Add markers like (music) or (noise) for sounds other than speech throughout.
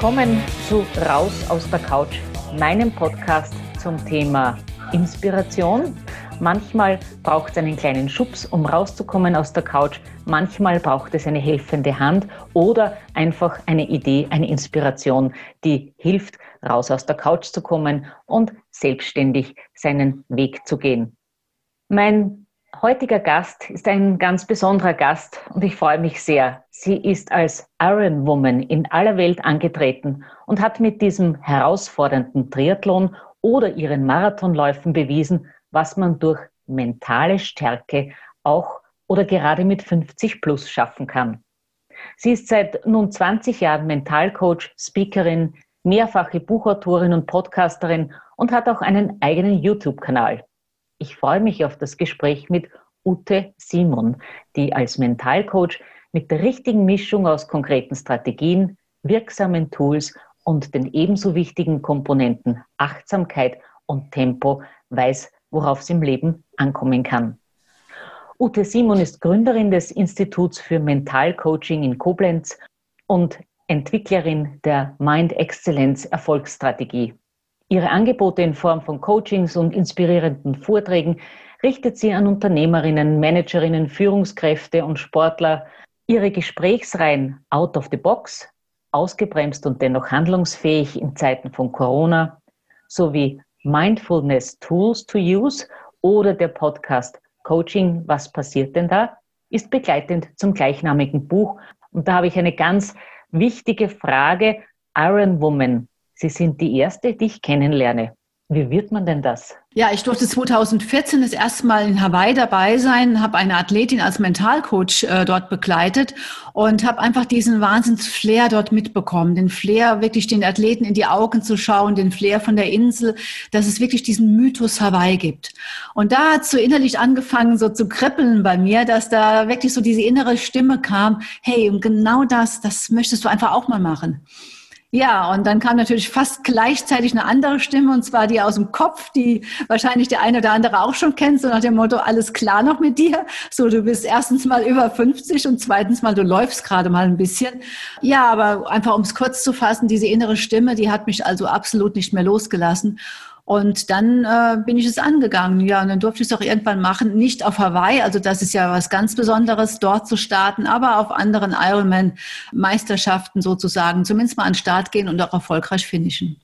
Willkommen zu Raus aus der Couch, meinem Podcast zum Thema Inspiration. Manchmal braucht es einen kleinen Schubs, um rauszukommen aus der Couch. Manchmal braucht es eine helfende Hand oder einfach eine Idee, eine Inspiration, die hilft, raus aus der Couch zu kommen und selbstständig seinen Weg zu gehen. Mein heutiger Gast ist ein ganz besonderer Gast und ich freue mich sehr. Sie ist als Iron Woman in aller Welt angetreten und hat mit diesem herausfordernden Triathlon oder ihren Marathonläufen bewiesen, was man durch mentale Stärke auch oder gerade mit 50 plus schaffen kann. Sie ist seit nun 20 Jahren Mentalcoach, Speakerin, mehrfache Buchautorin und Podcasterin und hat auch einen eigenen YouTube-Kanal. Ich freue mich auf das Gespräch mit Ute Simon, die als Mentalcoach mit der richtigen Mischung aus konkreten Strategien, wirksamen Tools und den ebenso wichtigen Komponenten Achtsamkeit und Tempo weiß, worauf es im Leben ankommen kann. Ute Simon ist Gründerin des Instituts für Mentalcoaching in Koblenz und Entwicklerin der Mind Excellence Erfolgsstrategie. Ihre Angebote in Form von Coachings und inspirierenden Vorträgen richtet sie an Unternehmerinnen, Managerinnen, Führungskräfte und Sportler. Ihre Gesprächsreihen Out of the Box, ausgebremst und dennoch handlungsfähig in Zeiten von Corona, sowie Mindfulness Tools to Use oder der Podcast Coaching, was passiert denn da, ist begleitend zum gleichnamigen Buch. Und da habe ich eine ganz wichtige Frage. Iron Woman, Sie sind die Erste, die ich kennenlerne. Wie wird man denn das? Ja, ich durfte 2014 das erste Mal in Hawaii dabei sein, habe eine Athletin als Mentalcoach äh, dort begleitet und habe einfach diesen Wahnsinns-Flair dort mitbekommen. Den Flair, wirklich den Athleten in die Augen zu schauen, den Flair von der Insel, dass es wirklich diesen Mythos Hawaii gibt. Und da hat so innerlich angefangen, so zu kribbeln bei mir, dass da wirklich so diese innere Stimme kam, hey, und genau das, das möchtest du einfach auch mal machen. Ja, und dann kam natürlich fast gleichzeitig eine andere Stimme, und zwar die aus dem Kopf, die wahrscheinlich der eine oder andere auch schon kennt, so nach dem Motto, alles klar noch mit dir. So, du bist erstens mal über 50 und zweitens mal, du läufst gerade mal ein bisschen. Ja, aber einfach um es kurz zu fassen, diese innere Stimme, die hat mich also absolut nicht mehr losgelassen. Und dann äh, bin ich es angegangen. Ja, und dann durfte ich es auch irgendwann machen. Nicht auf Hawaii, also das ist ja was ganz Besonderes, dort zu starten, aber auf anderen Ironman-Meisterschaften sozusagen, zumindest mal an den Start gehen und auch erfolgreich finishen.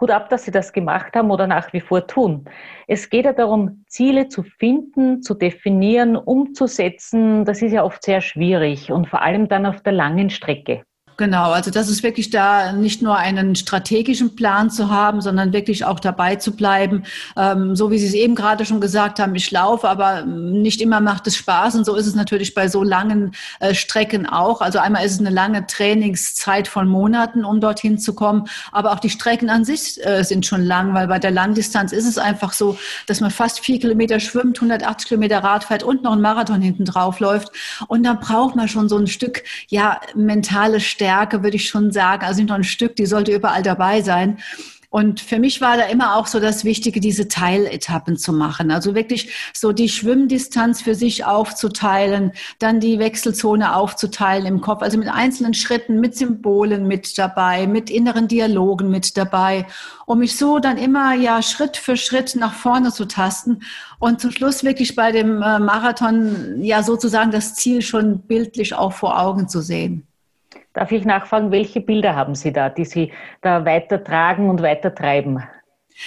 Hut ab, dass Sie das gemacht haben oder nach wie vor tun. Es geht ja darum, Ziele zu finden, zu definieren, umzusetzen. Das ist ja oft sehr schwierig und vor allem dann auf der langen Strecke. Genau, also das ist wirklich da nicht nur einen strategischen Plan zu haben, sondern wirklich auch dabei zu bleiben. Ähm, so wie Sie es eben gerade schon gesagt haben, ich laufe, aber nicht immer macht es Spaß. Und so ist es natürlich bei so langen äh, Strecken auch. Also einmal ist es eine lange Trainingszeit von Monaten, um dorthin zu kommen. Aber auch die Strecken an sich äh, sind schon lang, weil bei der Langdistanz ist es einfach so, dass man fast vier Kilometer schwimmt, 180 Kilometer Rad fährt und noch einen Marathon hinten drauf läuft. Und da braucht man schon so ein Stück, ja, mentale Stärke Stärke, würde ich schon sagen. Also nicht nur ein Stück, die sollte überall dabei sein. Und für mich war da immer auch so das Wichtige, diese Teiletappen zu machen. Also wirklich so die Schwimmdistanz für sich aufzuteilen, dann die Wechselzone aufzuteilen im Kopf, also mit einzelnen Schritten, mit Symbolen mit dabei, mit inneren Dialogen mit dabei, um mich so dann immer ja Schritt für Schritt nach vorne zu tasten und zum Schluss wirklich bei dem äh, Marathon ja sozusagen das Ziel schon bildlich auch vor Augen zu sehen. Darf ich nachfragen, welche Bilder haben Sie da, die Sie da weitertragen und weitertreiben?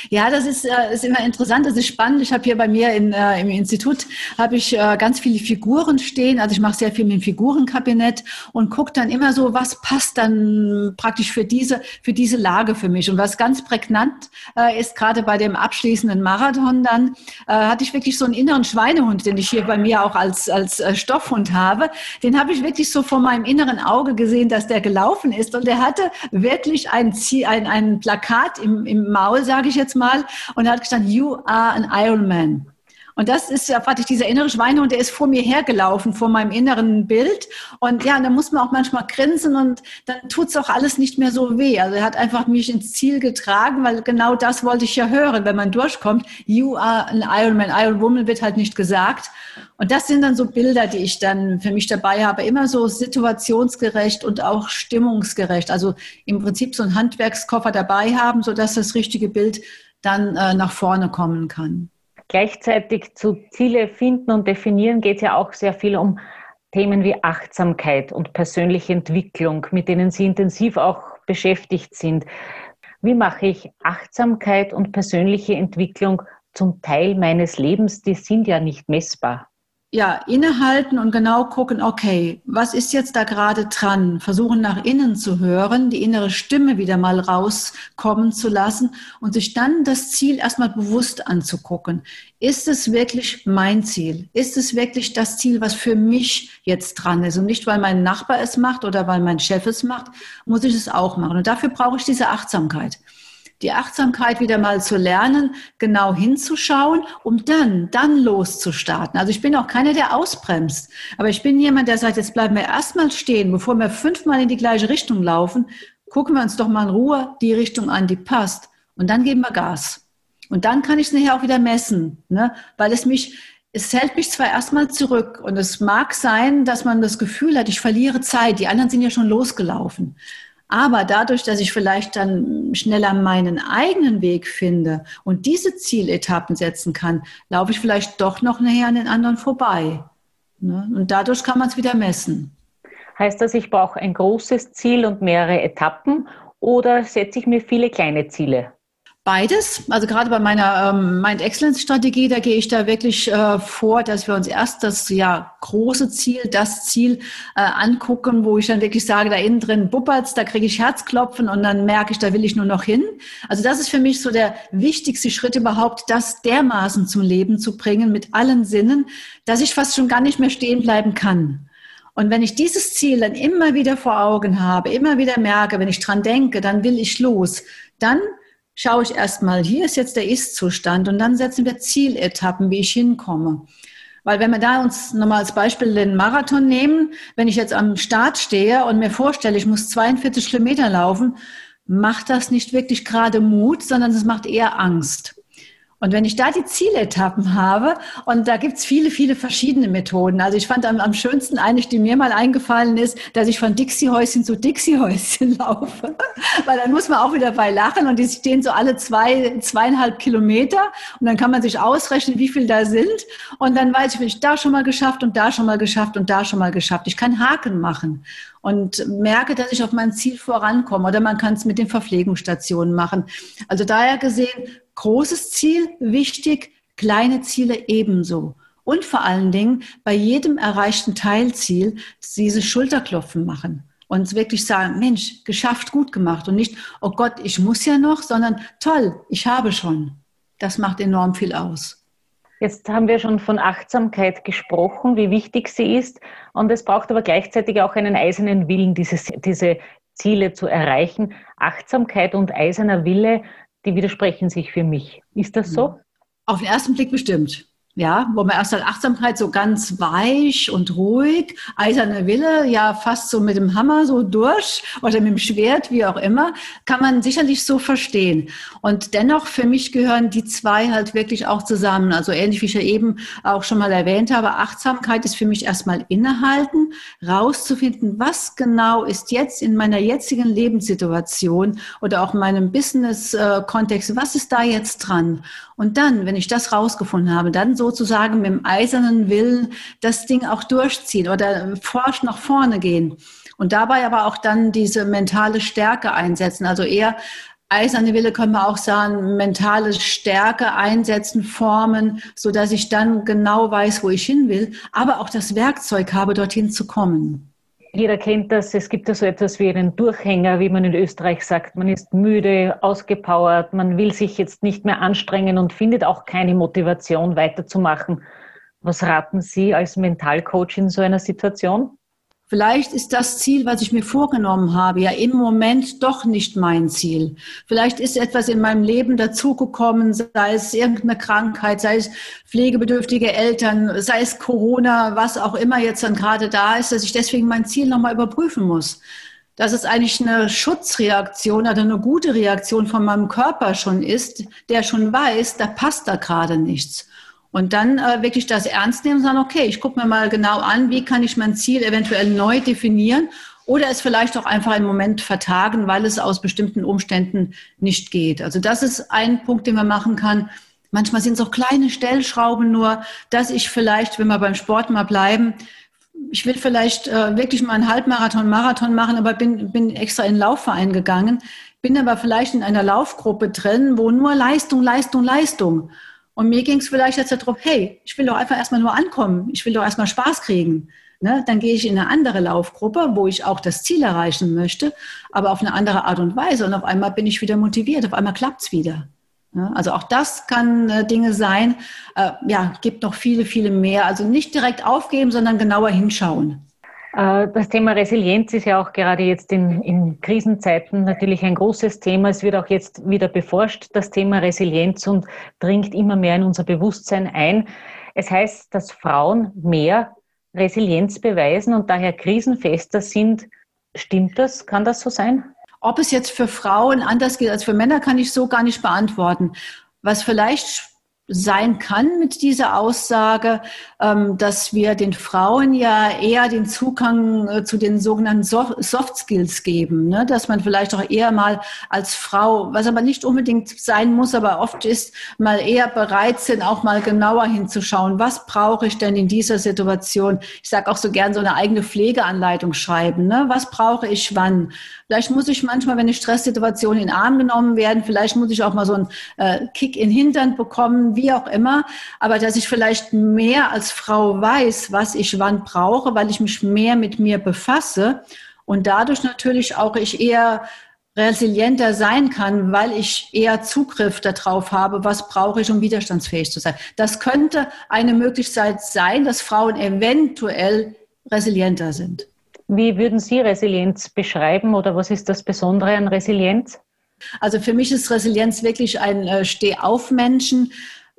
Ja, das ist, äh, ist immer interessant, das ist spannend. Ich habe hier bei mir in, äh, im Institut habe ich äh, ganz viele Figuren stehen. Also ich mache sehr viel mit dem Figurenkabinett und gucke dann immer so, was passt dann praktisch für diese, für diese Lage für mich. Und was ganz prägnant äh, ist, gerade bei dem abschließenden Marathon dann, äh, hatte ich wirklich so einen inneren Schweinehund, den ich hier bei mir auch als, als äh, Stoffhund habe. Den habe ich wirklich so vor meinem inneren Auge gesehen, dass der gelaufen ist. Und der hatte wirklich ein, Ziel, ein, ein Plakat im, im Maul, sage ich jetzt mal, und er hat gesagt, you are an Iron Man. Und das ist ja praktisch dieser innere Schweinehund, der ist vor mir hergelaufen, vor meinem inneren Bild. Und ja, da muss man auch manchmal grinsen und dann tut es auch alles nicht mehr so weh. Also er hat einfach mich ins Ziel getragen, weil genau das wollte ich ja hören, wenn man durchkommt. You are an Ironman. Iron Woman wird halt nicht gesagt. Und das sind dann so Bilder, die ich dann für mich dabei habe, immer so situationsgerecht und auch stimmungsgerecht. Also im Prinzip so einen Handwerkskoffer dabei haben, sodass das richtige Bild dann äh, nach vorne kommen kann. Gleichzeitig zu Ziele finden und definieren geht es ja auch sehr viel um Themen wie Achtsamkeit und persönliche Entwicklung, mit denen Sie intensiv auch beschäftigt sind. Wie mache ich Achtsamkeit und persönliche Entwicklung zum Teil meines Lebens? Die sind ja nicht messbar ja, innehalten und genau gucken, okay, was ist jetzt da gerade dran? Versuchen nach innen zu hören, die innere Stimme wieder mal rauskommen zu lassen und sich dann das Ziel erstmal bewusst anzugucken. Ist es wirklich mein Ziel? Ist es wirklich das Ziel, was für mich jetzt dran ist? Und nicht, weil mein Nachbar es macht oder weil mein Chef es macht, muss ich es auch machen. Und dafür brauche ich diese Achtsamkeit die Achtsamkeit wieder mal zu lernen, genau hinzuschauen, um dann, dann loszustarten. Also ich bin auch keiner, der ausbremst. Aber ich bin jemand, der sagt, jetzt bleiben wir erstmal stehen, bevor wir fünfmal in die gleiche Richtung laufen. Gucken wir uns doch mal in Ruhe die Richtung an, die passt. Und dann geben wir Gas. Und dann kann ich es nachher auch wieder messen, ne? weil es mich, es hält mich zwar erstmal zurück und es mag sein, dass man das Gefühl hat, ich verliere Zeit. Die anderen sind ja schon losgelaufen. Aber dadurch, dass ich vielleicht dann schneller meinen eigenen Weg finde und diese Zieletappen setzen kann, laufe ich vielleicht doch noch näher an den anderen vorbei. Ne? Und dadurch kann man es wieder messen. Heißt das, ich brauche ein großes Ziel und mehrere Etappen oder setze ich mir viele kleine Ziele? Beides. Also gerade bei meiner ähm, Mind Excellence Strategie, da gehe ich da wirklich äh, vor, dass wir uns erst das ja große Ziel, das Ziel äh, angucken, wo ich dann wirklich sage, da innen drin buppert's, da kriege ich Herzklopfen und dann merke ich, da will ich nur noch hin. Also das ist für mich so der wichtigste Schritt überhaupt, das dermaßen zum Leben zu bringen mit allen Sinnen, dass ich fast schon gar nicht mehr stehen bleiben kann. Und wenn ich dieses Ziel dann immer wieder vor Augen habe, immer wieder merke, wenn ich dran denke, dann will ich los, dann schaue ich erstmal, hier ist jetzt der Ist-Zustand und dann setzen wir Zieletappen, wie ich hinkomme. Weil wenn wir da uns nochmal als Beispiel den Marathon nehmen, wenn ich jetzt am Start stehe und mir vorstelle, ich muss 42 Kilometer laufen, macht das nicht wirklich gerade Mut, sondern es macht eher Angst. Und wenn ich da die Zieletappen habe, und da gibt's viele, viele verschiedene Methoden. Also ich fand am, am schönsten eigentlich, die mir mal eingefallen ist, dass ich von Dixie-Häuschen zu Dixie-Häuschen (laughs) laufe. Weil dann muss man auch wieder bei lachen und die stehen so alle zwei, zweieinhalb Kilometer und dann kann man sich ausrechnen, wie viel da sind. Und dann weiß ich, bin ich da schon mal geschafft und da schon mal geschafft und da schon mal geschafft. Ich kann Haken machen und merke, dass ich auf mein Ziel vorankomme. Oder man kann es mit den Verpflegungsstationen machen. Also daher gesehen, großes Ziel wichtig, kleine Ziele ebenso. Und vor allen Dingen bei jedem erreichten Teilziel diese Schulterklopfen machen und wirklich sagen, Mensch, geschafft, gut gemacht und nicht, oh Gott, ich muss ja noch, sondern toll, ich habe schon. Das macht enorm viel aus. Jetzt haben wir schon von Achtsamkeit gesprochen, wie wichtig sie ist. Und es braucht aber gleichzeitig auch einen eisernen Willen, dieses, diese Ziele zu erreichen. Achtsamkeit und eiserner Wille, die widersprechen sich für mich. Ist das so? Auf den ersten Blick bestimmt. Ja, wo man erst sagt, Achtsamkeit so ganz weich und ruhig, eiserne Wille, ja fast so mit dem Hammer so durch oder mit dem Schwert, wie auch immer, kann man sicherlich so verstehen. Und dennoch für mich gehören die zwei halt wirklich auch zusammen. Also ähnlich wie ich ja eben auch schon mal erwähnt habe, Achtsamkeit ist für mich erstmal innehalten, rauszufinden, was genau ist jetzt in meiner jetzigen Lebenssituation oder auch in meinem Business-Kontext, was ist da jetzt dran? Und dann, wenn ich das rausgefunden habe, dann sozusagen mit dem eisernen Willen das Ding auch durchziehen oder forsch nach vorne gehen. Und dabei aber auch dann diese mentale Stärke einsetzen. Also eher eiserne Wille können wir auch sagen, mentale Stärke einsetzen, formen, so dass ich dann genau weiß, wo ich hin will, aber auch das Werkzeug habe, dorthin zu kommen. Jeder kennt das. Es gibt ja so etwas wie einen Durchhänger, wie man in Österreich sagt. Man ist müde, ausgepowert, man will sich jetzt nicht mehr anstrengen und findet auch keine Motivation weiterzumachen. Was raten Sie als Mentalcoach in so einer Situation? Vielleicht ist das Ziel, was ich mir vorgenommen habe, ja im Moment doch nicht mein Ziel. Vielleicht ist etwas in meinem Leben dazugekommen, sei es irgendeine Krankheit, sei es pflegebedürftige Eltern, sei es Corona, was auch immer jetzt dann gerade da ist, dass ich deswegen mein Ziel nochmal überprüfen muss. Dass es eigentlich eine Schutzreaktion oder eine gute Reaktion von meinem Körper schon ist, der schon weiß, da passt da gerade nichts. Und dann äh, wirklich das ernst nehmen und sagen, okay, ich gucke mir mal genau an, wie kann ich mein Ziel eventuell neu definieren oder es vielleicht auch einfach einen Moment vertagen, weil es aus bestimmten Umständen nicht geht. Also das ist ein Punkt, den man machen kann. Manchmal sind es auch kleine Stellschrauben nur, dass ich vielleicht, wenn wir beim Sport mal bleiben, ich will vielleicht äh, wirklich mal einen Halbmarathon, Marathon machen, aber bin, bin extra in den Laufverein gegangen, bin aber vielleicht in einer Laufgruppe drin, wo nur Leistung, Leistung, Leistung. Und mir ging es vielleicht jetzt darum, hey, ich will doch einfach erstmal nur ankommen, ich will doch erstmal Spaß kriegen. Ne? Dann gehe ich in eine andere Laufgruppe, wo ich auch das Ziel erreichen möchte, aber auf eine andere Art und Weise. Und auf einmal bin ich wieder motiviert, auf einmal klappt es wieder. Ja, also auch das kann äh, Dinge sein. Äh, ja, gibt noch viele, viele mehr. Also nicht direkt aufgeben, sondern genauer hinschauen. Äh, das Thema Resilienz ist ja auch gerade jetzt in, in, Krisenzeiten natürlich ein großes Thema. Es wird auch jetzt wieder beforscht, das Thema Resilienz und dringt immer mehr in unser Bewusstsein ein. Es heißt, dass Frauen mehr Resilienz beweisen und daher krisenfester sind. Stimmt das? Kann das so sein? Ob es jetzt für Frauen anders geht als für Männer, kann ich so gar nicht beantworten. Was vielleicht sein kann mit dieser Aussage, ähm, dass wir den Frauen ja eher den Zugang äh, zu den sogenannten Soft Skills geben, ne? dass man vielleicht auch eher mal als Frau, was aber nicht unbedingt sein muss, aber oft ist, mal eher bereit sind, auch mal genauer hinzuschauen, was brauche ich denn in dieser Situation? Ich sage auch so gern so eine eigene Pflegeanleitung schreiben, ne? was brauche ich wann? Vielleicht muss ich manchmal, wenn eine Stresssituation in den Arm genommen werden, vielleicht muss ich auch mal so einen äh, Kick in den Hintern bekommen, wie auch immer. Aber dass ich vielleicht mehr als Frau weiß, was ich wann brauche, weil ich mich mehr mit mir befasse und dadurch natürlich auch ich eher resilienter sein kann, weil ich eher Zugriff darauf habe, was brauche ich, um widerstandsfähig zu sein. Das könnte eine Möglichkeit sein, dass Frauen eventuell resilienter sind. Wie würden Sie Resilienz beschreiben oder was ist das Besondere an Resilienz? Also für mich ist Resilienz wirklich ein äh, Stehauf-Menschen.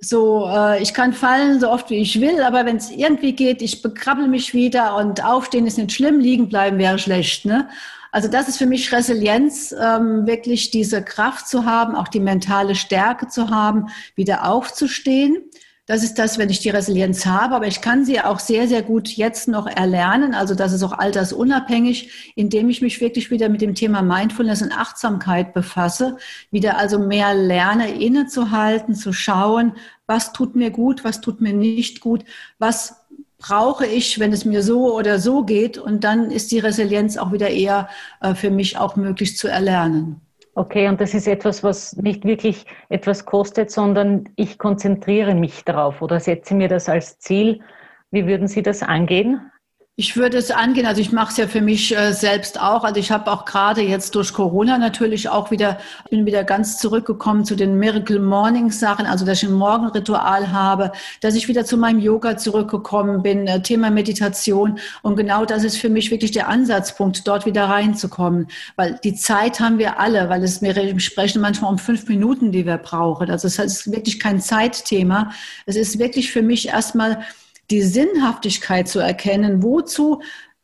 So, äh, ich kann fallen so oft wie ich will, aber wenn es irgendwie geht, ich bekrabbel mich wieder und aufstehen ist nicht schlimm, liegen bleiben wäre schlecht. Ne? Also das ist für mich Resilienz, ähm, wirklich diese Kraft zu haben, auch die mentale Stärke zu haben, wieder aufzustehen. Das ist das, wenn ich die Resilienz habe, aber ich kann sie auch sehr, sehr gut jetzt noch erlernen. Also das ist auch altersunabhängig, indem ich mich wirklich wieder mit dem Thema Mindfulness und Achtsamkeit befasse, wieder also mehr lerne, innezuhalten, zu schauen, was tut mir gut, was tut mir nicht gut, was brauche ich, wenn es mir so oder so geht. Und dann ist die Resilienz auch wieder eher äh, für mich auch möglich zu erlernen. Okay, und das ist etwas, was nicht wirklich etwas kostet, sondern ich konzentriere mich darauf oder setze mir das als Ziel. Wie würden Sie das angehen? Ich würde es angehen, also ich mache es ja für mich äh, selbst auch. Also ich habe auch gerade jetzt durch Corona natürlich auch wieder, bin wieder ganz zurückgekommen zu den Miracle Morning Sachen, also dass ich ein Morgenritual habe, dass ich wieder zu meinem Yoga zurückgekommen bin, äh, Thema Meditation. Und genau das ist für mich wirklich der Ansatzpunkt, dort wieder reinzukommen. Weil die Zeit haben wir alle, weil es, wir sprechen manchmal um fünf Minuten, die wir brauchen. Also es ist wirklich kein Zeitthema. Es ist wirklich für mich erstmal die Sinnhaftigkeit zu erkennen. Wozu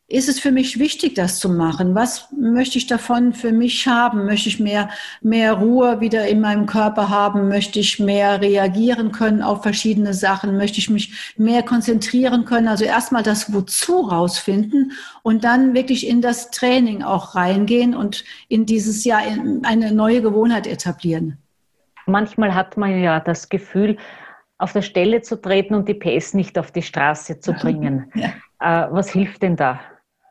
ist es für mich wichtig, das zu machen? Was möchte ich davon für mich haben? Möchte ich mehr, mehr Ruhe wieder in meinem Körper haben? Möchte ich mehr reagieren können auf verschiedene Sachen? Möchte ich mich mehr konzentrieren können? Also erstmal das Wozu rausfinden und dann wirklich in das Training auch reingehen und in dieses Jahr eine neue Gewohnheit etablieren. Manchmal hat man ja das Gefühl, auf der Stelle zu treten und die PS nicht auf die Straße zu bringen. (laughs) Ja. Äh, was hilft denn da?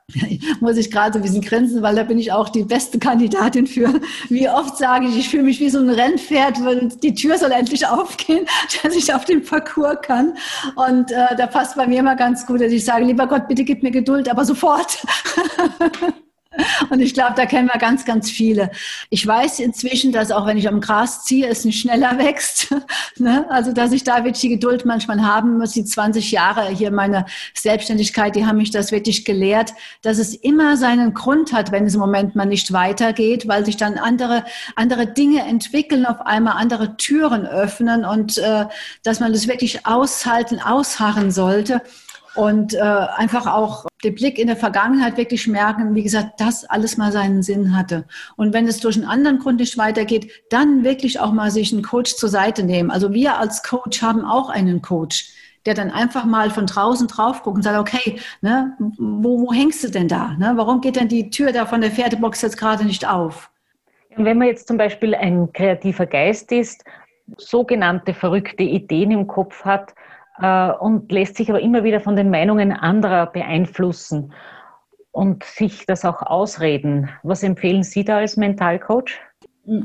(laughs) muss ich gerade so ein bisschen grinsen, weil da bin ich auch die beste Kandidatin für. Wie oft sage ich, ich fühle mich wie so ein Rennpferd, weil die Tür soll endlich aufgehen, (laughs) dass ich auf den Parcours kann. Und äh, da passt bei mir immer ganz gut, dass ich sage, lieber Gott, bitte gib mir Geduld, aber sofort. (laughs) Und ich glaube, da kennen wir ganz, ganz viele. Ich weiß inzwischen, dass auch wenn ich am Gras ziehe, es nicht schneller (laughs) wächst. ne? Also, dass ich da wirklich die Geduld manchmal haben muss. Die 20 Jahre hier meine Selbstständigkeit, die haben mich das wirklich gelehrt, dass es immer seinen Grund hat, wenn es im Moment mal nicht weitergeht, weil sich dann andere, andere Dinge entwickeln, auf einmal andere Türen öffnen und äh, dass man das wirklich aushalten, ausharren sollte und äh, einfach auch den Blick in der Vergangenheit wirklich merken, wie gesagt, das alles mal seinen Sinn hatte. Und wenn es durch einen anderen Grund nicht weitergeht, dann wirklich auch mal sich einen Coach zur Seite nehmen. Also wir als Coach haben auch einen Coach, der dann einfach mal von draußen drauf guckt und sagt, okay, ne, wo, wo hängst du denn da? Ne? Warum geht denn die Tür da von der Pferdebox jetzt gerade nicht auf? Wenn man jetzt zum Beispiel ein kreativer Geist ist, sogenannte verrückte Ideen im Kopf hat, äh, und lässt sich aber immer wieder von den Meinungen anderer beeinflussen und sich das auch ausreden. Was empfehlen Sie da als Mentalcoach?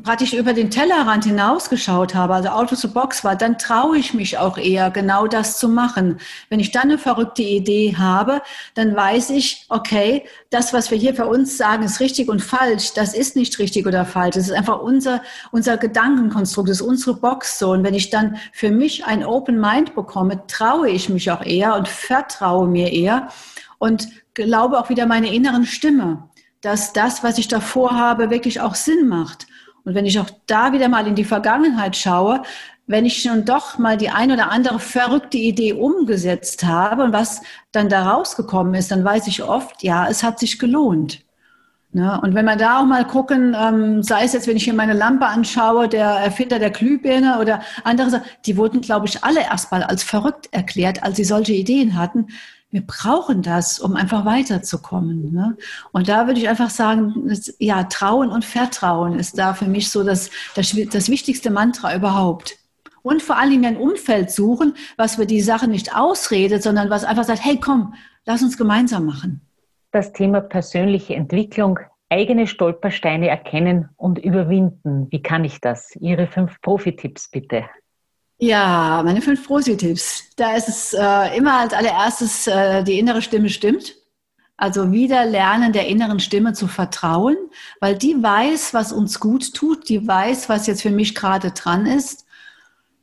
Praktisch über den Tellerrand hinausgeschaut habe, also out of the box war, dann traue ich mich auch eher, genau das zu machen. Wenn ich dann eine verrückte Idee habe, dann weiß ich, okay, das, was wir hier für uns sagen, ist richtig und falsch. Das ist nicht richtig oder falsch. Das ist einfach unser, unser Gedankenkonstrukt, das ist unsere Box so. Und wenn ich dann für mich ein Open Mind bekomme, traue ich mich auch eher und vertraue mir eher und glaube auch wieder meine inneren Stimme dass das, was ich davor habe, wirklich auch Sinn macht. Und wenn ich auch da wieder mal in die Vergangenheit schaue, wenn ich schon doch mal die ein oder andere verrückte Idee umgesetzt habe und was dann da rausgekommen ist, dann weiß ich oft, ja, es hat sich gelohnt. Ne? Und wenn wir da auch mal gucken, ähm, sei es jetzt, wenn ich hier meine Lampe anschaue, der Erfinder der Glühbirne oder andere, die wurden, glaube ich, alle erstmal als verrückt erklärt, als sie solche Ideen hatten wir brauchen das, um einfach weiterzukommen. Ne? Und da würde ich einfach sagen, ja, Trauen und Vertrauen ist da für mich so das, das, das wichtigste Mantra überhaupt. Und vor allen Dingen ein Umfeld suchen, was für die Sache nicht ausredet, sondern was einfach sagt, hey, komm, lass uns gemeinsam machen. Das Thema persönliche Entwicklung, eigene Stolpersteine erkennen und überwinden. Wie kann ich das? Ihre fünf Profi-Tipps bitte. Ja, meine fünf Prosi-Tipps. Da ist es äh, immer als allererstes, äh, die innere Stimme stimmt. Also wieder lernen, der inneren Stimme zu vertrauen, weil die weiß, was uns gut tut, die weiß, was jetzt für mich gerade dran ist.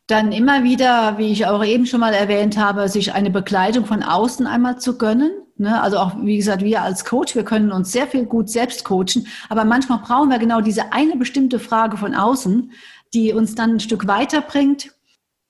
Dann immer wieder, wie ich auch eben schon mal erwähnt habe, sich eine Begleitung von außen einmal zu gönnen. Ne? Also auch, wie gesagt, wir als Coach, wir können uns sehr viel gut selbst coachen, aber manchmal brauchen wir genau diese eine bestimmte Frage von außen, die uns dann ein Stück weiterbringt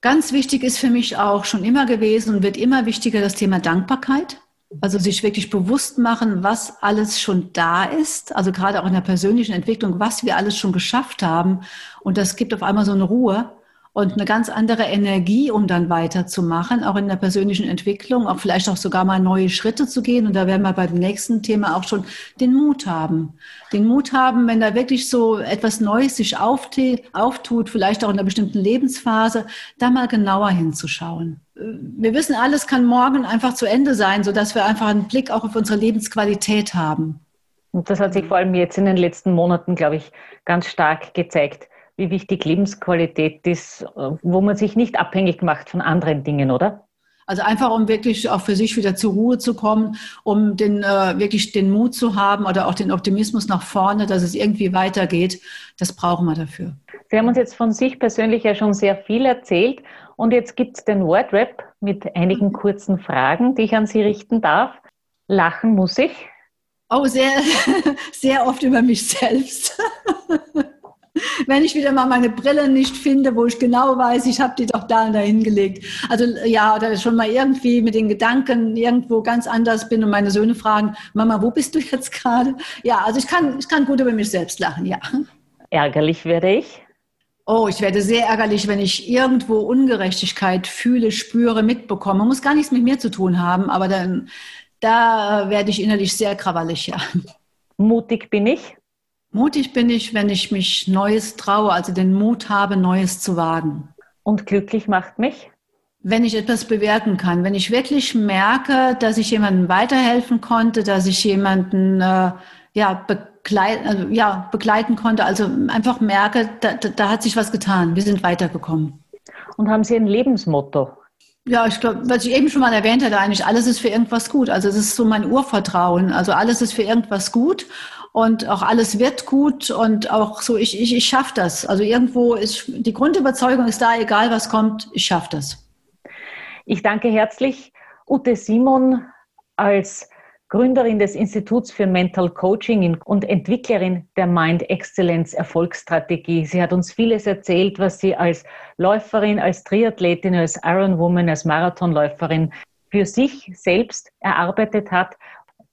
Ganz wichtig ist für mich auch schon immer gewesen und wird immer wichtiger das Thema Dankbarkeit. Also sich wirklich bewusst machen, was alles schon da ist. Also gerade auch in der persönlichen Entwicklung, was wir alles schon geschafft haben. Und das gibt auf einmal so eine Ruhe und eine ganz andere Energie, um dann weiterzumachen, auch in der persönlichen Entwicklung, auch vielleicht auch sogar mal neue Schritte zu gehen. Und da werden wir bei dem nächsten Thema auch schon den Mut haben. Den Mut haben, wenn da wirklich so etwas Neues sich auftut, vielleicht auch in einer bestimmten Lebensphase, da mal genauer hinzuschauen. Wir wissen, alles kann morgen einfach zu Ende sein, sodass wir einfach einen Blick auch auf unsere Lebensqualität haben. Und das hat sich vor allem jetzt in den letzten Monaten, glaube ich, ganz stark gezeigt wie wichtig Lebensqualität ist, wo man sich nicht abhängig macht von anderen Dingen, oder? Also einfach, um wirklich auch für sich wieder zur Ruhe zu kommen, um den, äh, wirklich den Mut zu haben oder auch den Optimismus nach vorne, dass es irgendwie weitergeht. Das brauchen wir dafür. Sie haben uns jetzt von sich persönlich ja schon sehr viel erzählt. Und jetzt gibt es den Wordrap mit einigen kurzen Fragen, die ich an Sie richten darf. Lachen muss ich? Oh, sehr, (laughs) sehr oft über mich selbst. (laughs) (laughs) wenn ich wieder mal meine Brille nicht finde, wo ich genau weiß, ich habe die doch da und da hingelegt. Also ja, oder schon mal irgendwie mit den Gedanken irgendwo ganz anders bin und meine Söhne fragen, Mama, wo bist du jetzt gerade? Ja, also ich kann, ich kann gut über mich selbst lachen, ja. Ärgerlich werde ich. Oh, ich werde sehr ärgerlich, wenn ich irgendwo Ungerechtigkeit fühle, spüre, mitbekomme. Muss gar nichts mit mir zu tun haben, aber dann, da werde ich innerlich sehr krawallig, ja. Mutig bin ich. Mutig bin ich, wenn ich mich Neues traue, also den Mut habe, Neues zu wagen. Und glücklich macht mich? Wenn ich etwas bewirken kann, wenn ich wirklich merke, dass ich jemandem weiterhelfen konnte, dass ich jemanden äh, ja, begleit, äh, ja, begleiten konnte, also einfach merke, da, da hat sich was getan, wir sind weitergekommen. Und haben Sie ein Lebensmotto? Ja, ich glaube, was ich eben schon mal erwähnt hatte, eigentlich alles ist für irgendwas gut. Also es ist so mein Urvertrauen. Also alles ist für irgendwas gut. Und auch alles wird gut und auch so, ich, ich, ich schaffe das. Also irgendwo ist die Grundüberzeugung ist da, egal was kommt, ich schaffe das. Ich danke herzlich Ute Simon als Gründerin des Instituts für Mental Coaching und Entwicklerin der Mind Excellence Erfolgsstrategie. Sie hat uns vieles erzählt, was sie als Läuferin, als Triathletin, als Ironwoman, als Marathonläuferin für sich selbst erarbeitet hat.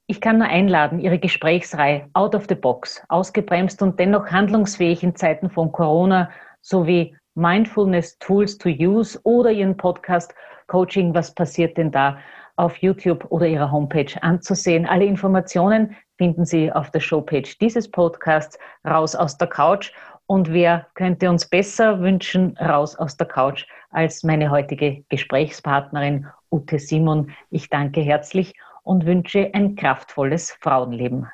Ich kann nur einladen, Ihre Gesprächsreihe Out of the Box, ausgebremst und dennoch handlungsfähig in Zeiten von Corona sowie Mindfulness Tools to Use oder Ihren Podcast Coaching, was passiert denn da? auf YouTube oder ihrer Homepage anzusehen. Alle Informationen finden Sie auf der Showpage dieses Podcasts Raus aus der Couch. Und wer könnte uns besser wünschen, raus aus der Couch, als meine heutige Gesprächspartnerin Ute Simon. Ich danke herzlich und wünsche ein kraftvolles Frauenleben.